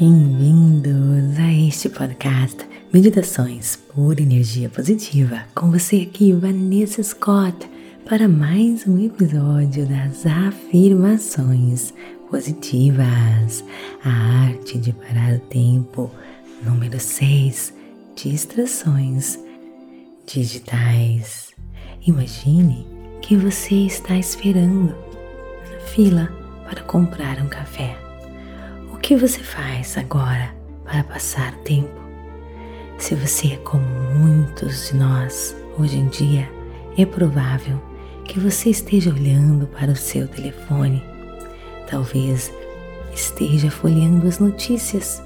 Bem-vindos a este podcast Meditações por Energia Positiva. Com você aqui, Vanessa Scott, para mais um episódio das Afirmações Positivas. A arte de parar o tempo. Número 6. Distrações digitais. Imagine que você está esperando na fila para comprar um café que você faz agora para passar tempo? Se você é como muitos de nós hoje em dia, é provável que você esteja olhando para o seu telefone. Talvez esteja folheando as notícias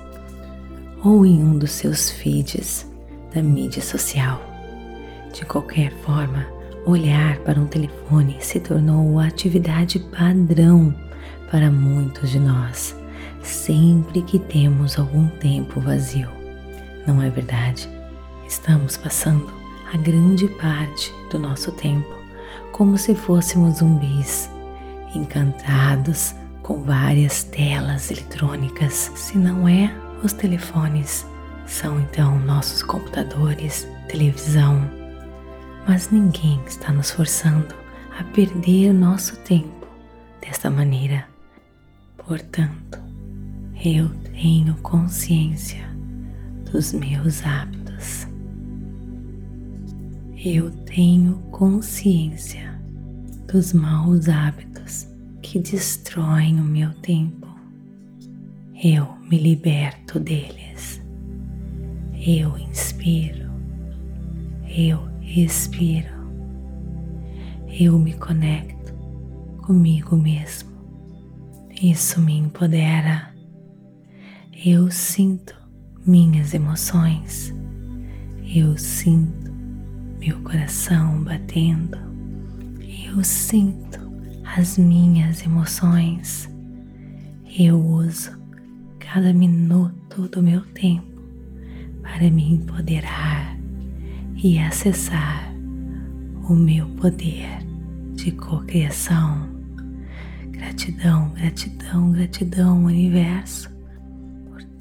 ou em um dos seus feeds da mídia social. De qualquer forma, olhar para um telefone se tornou a atividade padrão para muitos de nós sempre que temos algum tempo vazio. Não é verdade? Estamos passando a grande parte do nosso tempo como se fôssemos zumbis, encantados com várias telas eletrônicas. Se não é os telefones, são então nossos computadores, televisão. Mas ninguém está nos forçando a perder nosso tempo desta maneira. Portanto, eu tenho consciência dos meus hábitos. Eu tenho consciência dos maus hábitos que destroem o meu tempo. Eu me liberto deles. Eu inspiro. Eu expiro. Eu me conecto comigo mesmo. Isso me empodera eu sinto minhas emoções, eu sinto meu coração batendo, eu sinto as minhas emoções, eu uso cada minuto do meu tempo para me empoderar e acessar o meu poder de cocriação. Gratidão, gratidão, gratidão, universo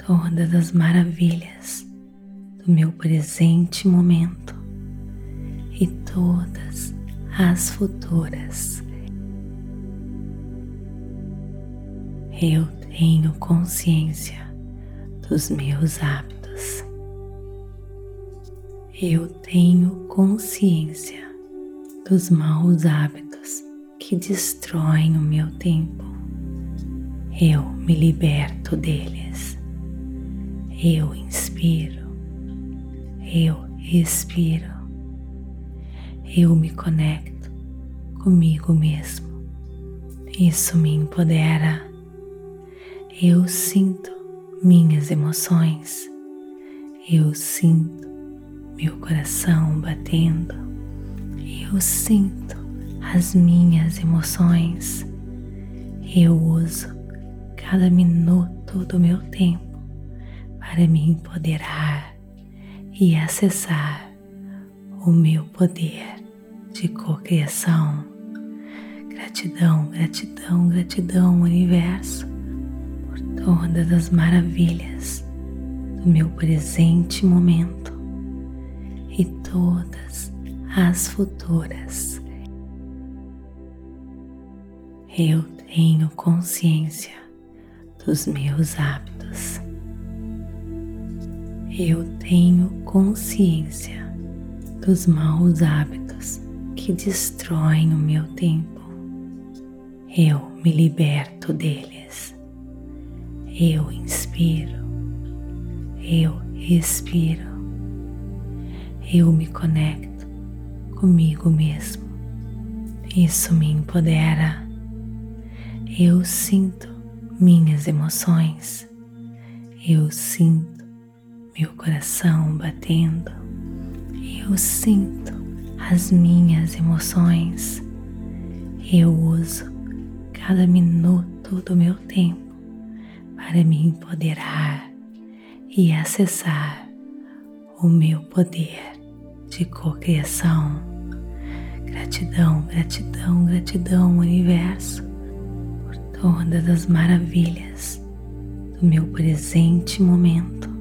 todas as maravilhas do meu presente momento e todas as futuras. Eu tenho consciência dos meus hábitos. Eu tenho consciência dos maus hábitos que destroem o meu tempo. Eu me liberto deles. Eu inspiro, eu expiro, eu me conecto comigo mesmo. Isso me empodera. Eu sinto minhas emoções, eu sinto meu coração batendo, eu sinto as minhas emoções. Eu uso cada minuto do meu tempo para me empoderar e acessar o meu poder de cocriação. Gratidão, gratidão, gratidão, universo, por todas as maravilhas do meu presente momento e todas as futuras. Eu tenho consciência dos meus hábitos eu tenho consciência dos maus hábitos que destroem o meu tempo. Eu me liberto deles. Eu inspiro. Eu expiro. Eu me conecto comigo mesmo. Isso me empodera. Eu sinto minhas emoções. Eu sinto meu coração batendo, eu sinto as minhas emoções. Eu uso cada minuto do meu tempo para me empoderar e acessar o meu poder de cocriação. Gratidão, gratidão, gratidão, universo, por todas as maravilhas do meu presente momento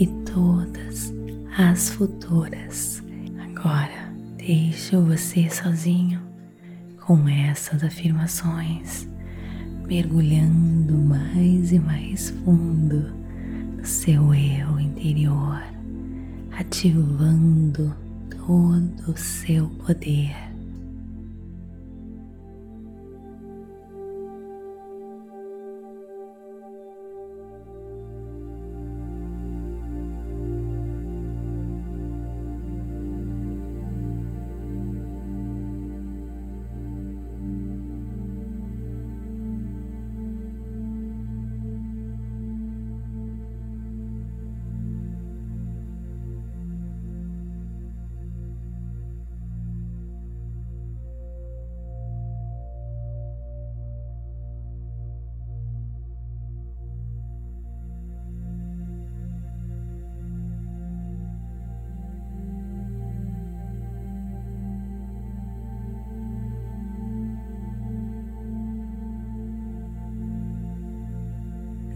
e todas as futuras. Agora deixo você sozinho com essas afirmações, mergulhando mais e mais fundo no seu eu interior, ativando todo o seu poder.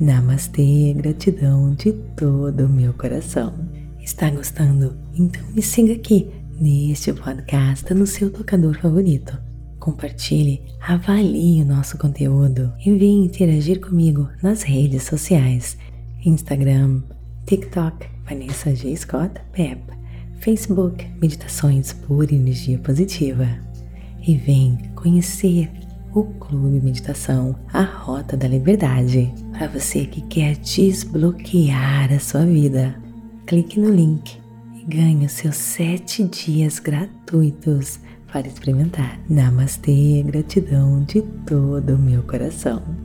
Namastê, gratidão de todo o meu coração. Está gostando? Então me siga aqui neste podcast no seu tocador favorito. Compartilhe, avalie o nosso conteúdo e venha interagir comigo nas redes sociais: Instagram, TikTok, Vanessa G. Scott Pep, Facebook, Meditações por Energia Positiva. E vem conhecer o Clube Meditação, a Rota da Liberdade, para você que quer desbloquear a sua vida. Clique no link e ganhe os seus sete dias gratuitos para experimentar. Namastê, gratidão de todo o meu coração.